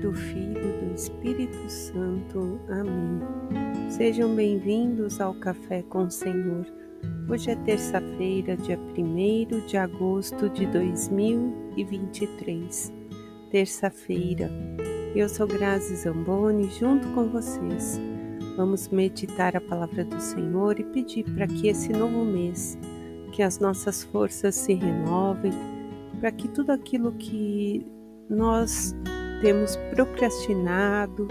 do Filho e do Espírito Santo. Amém. Sejam bem-vindos ao Café com o Senhor. Hoje é terça-feira, dia 1 de agosto de 2023. Terça-feira. Eu sou Grazi Zamboni, junto com vocês. Vamos meditar a palavra do Senhor e pedir para que esse novo mês, que as nossas forças se renovem, para que tudo aquilo que nós temos procrastinado,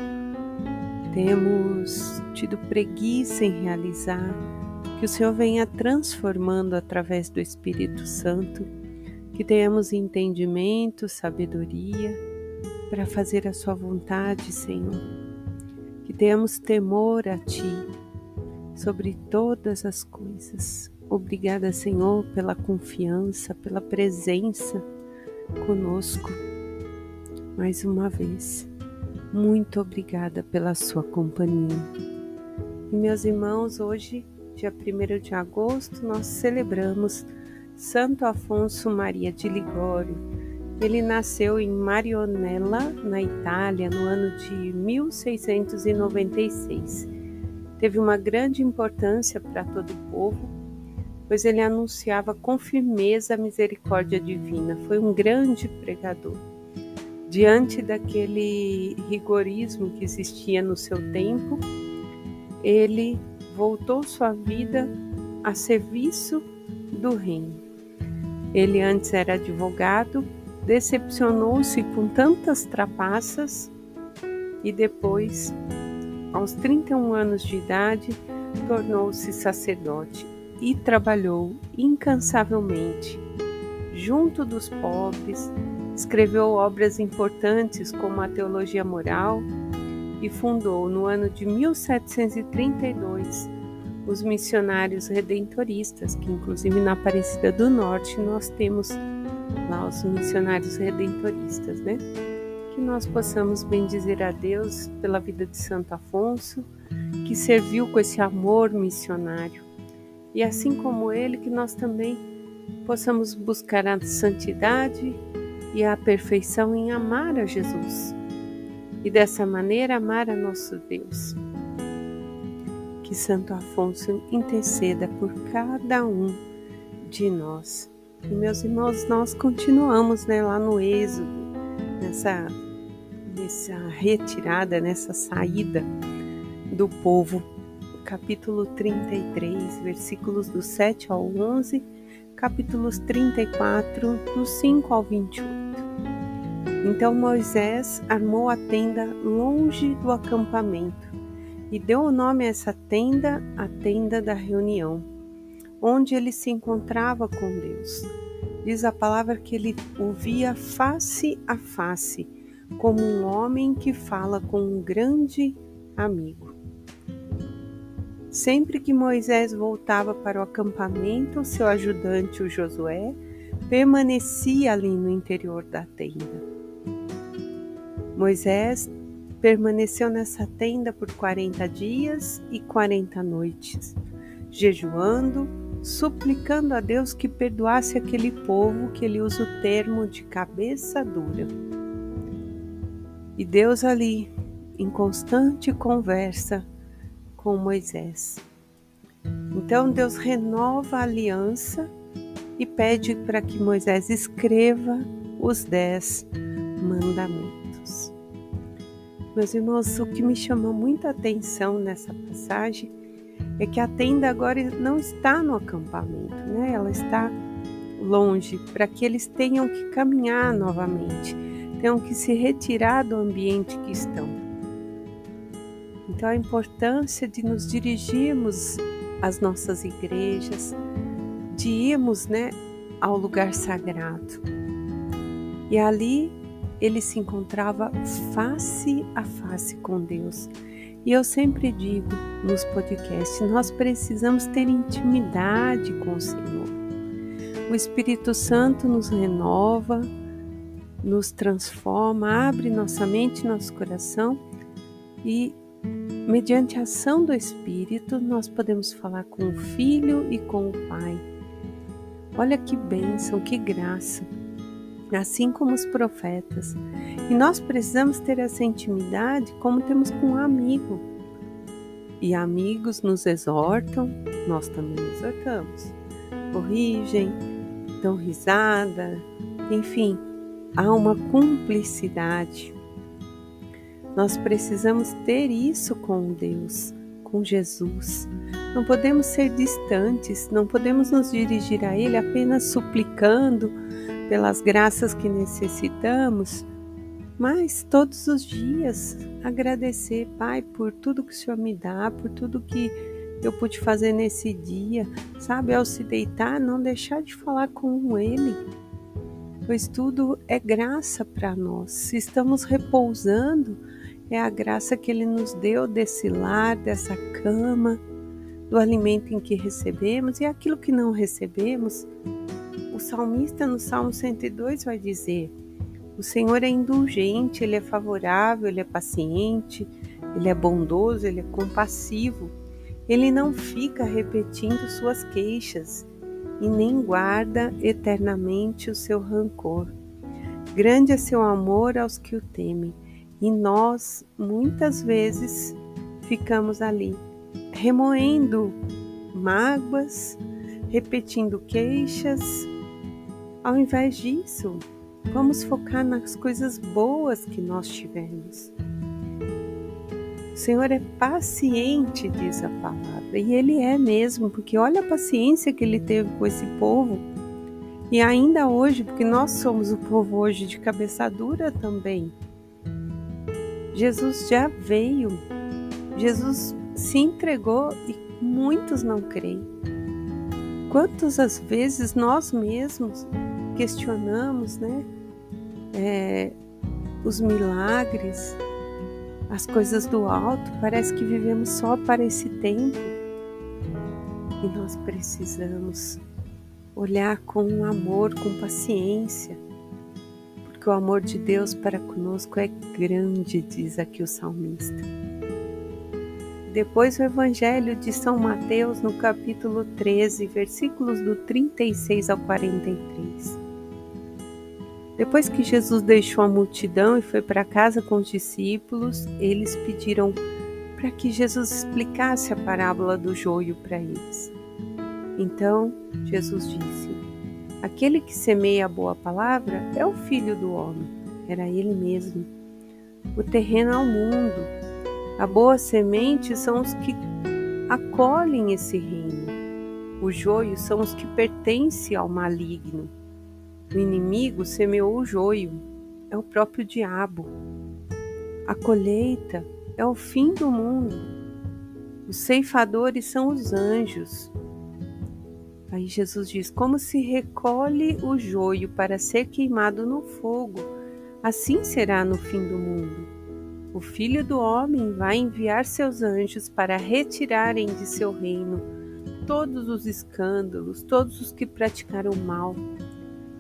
temos tido preguiça em realizar, que o Senhor venha transformando através do Espírito Santo, que tenhamos entendimento, sabedoria para fazer a Sua vontade, Senhor, que tenhamos temor a Ti sobre todas as coisas. Obrigada, Senhor, pela confiança, pela presença conosco mais uma vez. Muito obrigada pela sua companhia. E meus irmãos, hoje, dia 1 de agosto, nós celebramos Santo Afonso Maria de Ligório. Ele nasceu em Marionella, na Itália, no ano de 1696. Teve uma grande importância para todo o povo, pois ele anunciava com firmeza a misericórdia divina. Foi um grande pregador diante daquele rigorismo que existia no seu tempo, ele voltou sua vida a serviço do reino. Ele antes era advogado, decepcionou-se com tantas trapaças e depois, aos 31 anos de idade, tornou-se sacerdote e trabalhou incansavelmente junto dos pobres, Escreveu obras importantes como a Teologia Moral e fundou, no ano de 1732, os missionários redentoristas, que inclusive na Aparecida do Norte nós temos lá os missionários redentoristas, né? Que nós possamos bendizer a Deus pela vida de Santo Afonso, que serviu com esse amor missionário. E assim como ele, que nós também possamos buscar a santidade e a perfeição em amar a Jesus e dessa maneira amar a nosso Deus. Que Santo Afonso interceda por cada um de nós. E meus irmãos, nós continuamos né, lá no Êxodo, nessa, nessa retirada, nessa saída do povo. Capítulo 33, versículos do 7 ao 11, capítulos 34, do 5 ao 21. Então Moisés armou a tenda longe do acampamento e deu o nome a essa tenda a tenda da reunião, onde ele se encontrava com Deus. Diz a palavra que ele o via face a face, como um homem que fala com um grande amigo. Sempre que Moisés voltava para o acampamento, seu ajudante, o Josué, permanecia ali no interior da tenda. Moisés permaneceu nessa tenda por 40 dias e 40 noites, jejuando, suplicando a Deus que perdoasse aquele povo que ele usa o termo de cabeça dura. E Deus ali, em constante conversa com Moisés. Então Deus renova a aliança e pede para que Moisés escreva os dez mandamentos. Meus irmãos, o que me chamou muita atenção nessa passagem é que a tenda agora não está no acampamento, né? Ela está longe para que eles tenham que caminhar novamente, tenham que se retirar do ambiente que estão. Então a importância de nos dirigirmos às nossas igrejas, de irmos, né, ao lugar sagrado. E ali ele se encontrava face a face com Deus. E eu sempre digo nos podcasts: nós precisamos ter intimidade com o Senhor. O Espírito Santo nos renova, nos transforma, abre nossa mente, nosso coração e, mediante a ação do Espírito, nós podemos falar com o Filho e com o Pai. Olha que bênção, que graça assim como os profetas. E nós precisamos ter essa intimidade como temos com um amigo. E amigos nos exortam, nós também exortamos, corrigem, dão risada, enfim, há uma cumplicidade. Nós precisamos ter isso com Deus, com Jesus. Não podemos ser distantes, não podemos nos dirigir a Ele apenas suplicando pelas graças que necessitamos, mas todos os dias agradecer, Pai, por tudo que o Senhor me dá, por tudo que eu pude fazer nesse dia, sabe? Ao se deitar, não deixar de falar com Ele, pois tudo é graça para nós. Estamos repousando, é a graça que Ele nos deu desse lar, dessa cama, do alimento em que recebemos e aquilo que não recebemos. O salmista no Salmo 102 vai dizer: O Senhor é indulgente, Ele é favorável, Ele é paciente, Ele é bondoso, Ele é compassivo. Ele não fica repetindo suas queixas e nem guarda eternamente o seu rancor. Grande é seu amor aos que o temem e nós, muitas vezes, ficamos ali, remoendo mágoas, repetindo queixas. Ao invés disso, vamos focar nas coisas boas que nós tivemos. O Senhor é paciente, diz a palavra, e Ele é mesmo, porque olha a paciência que Ele teve com esse povo. E ainda hoje, porque nós somos o povo hoje de cabeça dura também. Jesus já veio, Jesus se entregou e muitos não creem. Quantas as vezes nós mesmos questionamos, né? É, os milagres, as coisas do alto, parece que vivemos só para esse tempo. E nós precisamos olhar com amor, com paciência porque o amor de Deus para conosco é grande, diz aqui o salmista. Depois o Evangelho de São Mateus, no capítulo 13, versículos do 36 ao 43. Depois que Jesus deixou a multidão e foi para casa com os discípulos, eles pediram para que Jesus explicasse a parábola do joio para eles. Então Jesus disse: Aquele que semeia a boa palavra é o filho do homem, era ele mesmo. O terreno é o mundo. A boa semente são os que acolhem esse reino. O joio são os que pertencem ao maligno. O inimigo semeou o joio, é o próprio diabo. A colheita é o fim do mundo. Os ceifadores são os anjos. Aí Jesus diz: Como se recolhe o joio para ser queimado no fogo, assim será no fim do mundo. O Filho do Homem vai enviar seus anjos para retirarem de seu reino todos os escândalos, todos os que praticaram mal,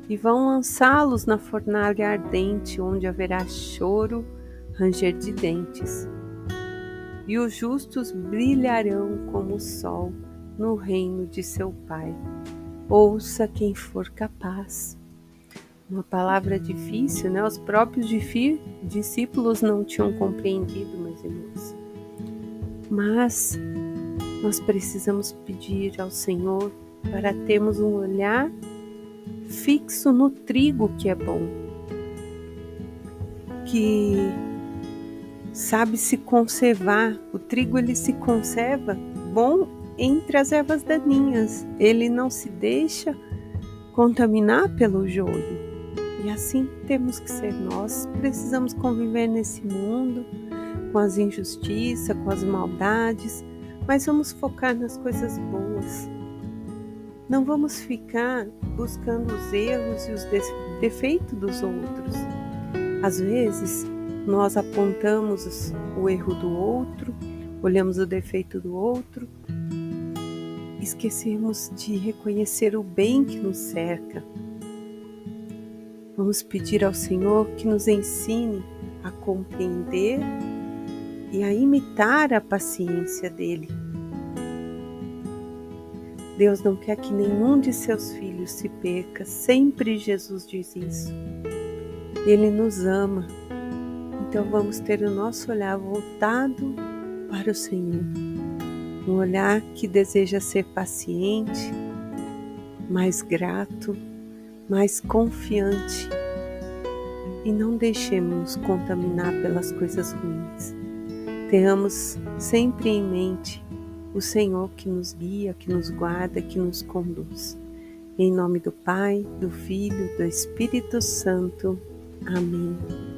e vão lançá-los na fornalha ardente, onde haverá choro, ranger de dentes. E os justos brilharão como o sol no reino de seu Pai. Ouça quem for capaz. Uma palavra difícil, né? Os próprios discípulos não tinham compreendido, meus irmãos. Mas nós precisamos pedir ao Senhor para termos um olhar fixo no trigo que é bom, que sabe se conservar. O trigo ele se conserva bom entre as ervas daninhas. Ele não se deixa contaminar pelo joio. E assim temos que ser nós. Precisamos conviver nesse mundo com as injustiças, com as maldades, mas vamos focar nas coisas boas. Não vamos ficar buscando os erros e os defeitos dos outros. Às vezes, nós apontamos o erro do outro, olhamos o defeito do outro esquecemos de reconhecer o bem que nos cerca. Vamos pedir ao Senhor que nos ensine a compreender e a imitar a paciência dele. Deus não quer que nenhum de seus filhos se perca, sempre Jesus diz isso. Ele nos ama, então vamos ter o nosso olhar voltado para o Senhor, um olhar que deseja ser paciente, mais grato, mais confiante e não deixemos contaminar pelas coisas ruins. Tenhamos sempre em mente o Senhor que nos guia, que nos guarda, que nos conduz. Em nome do Pai, do Filho, do Espírito Santo. Amém.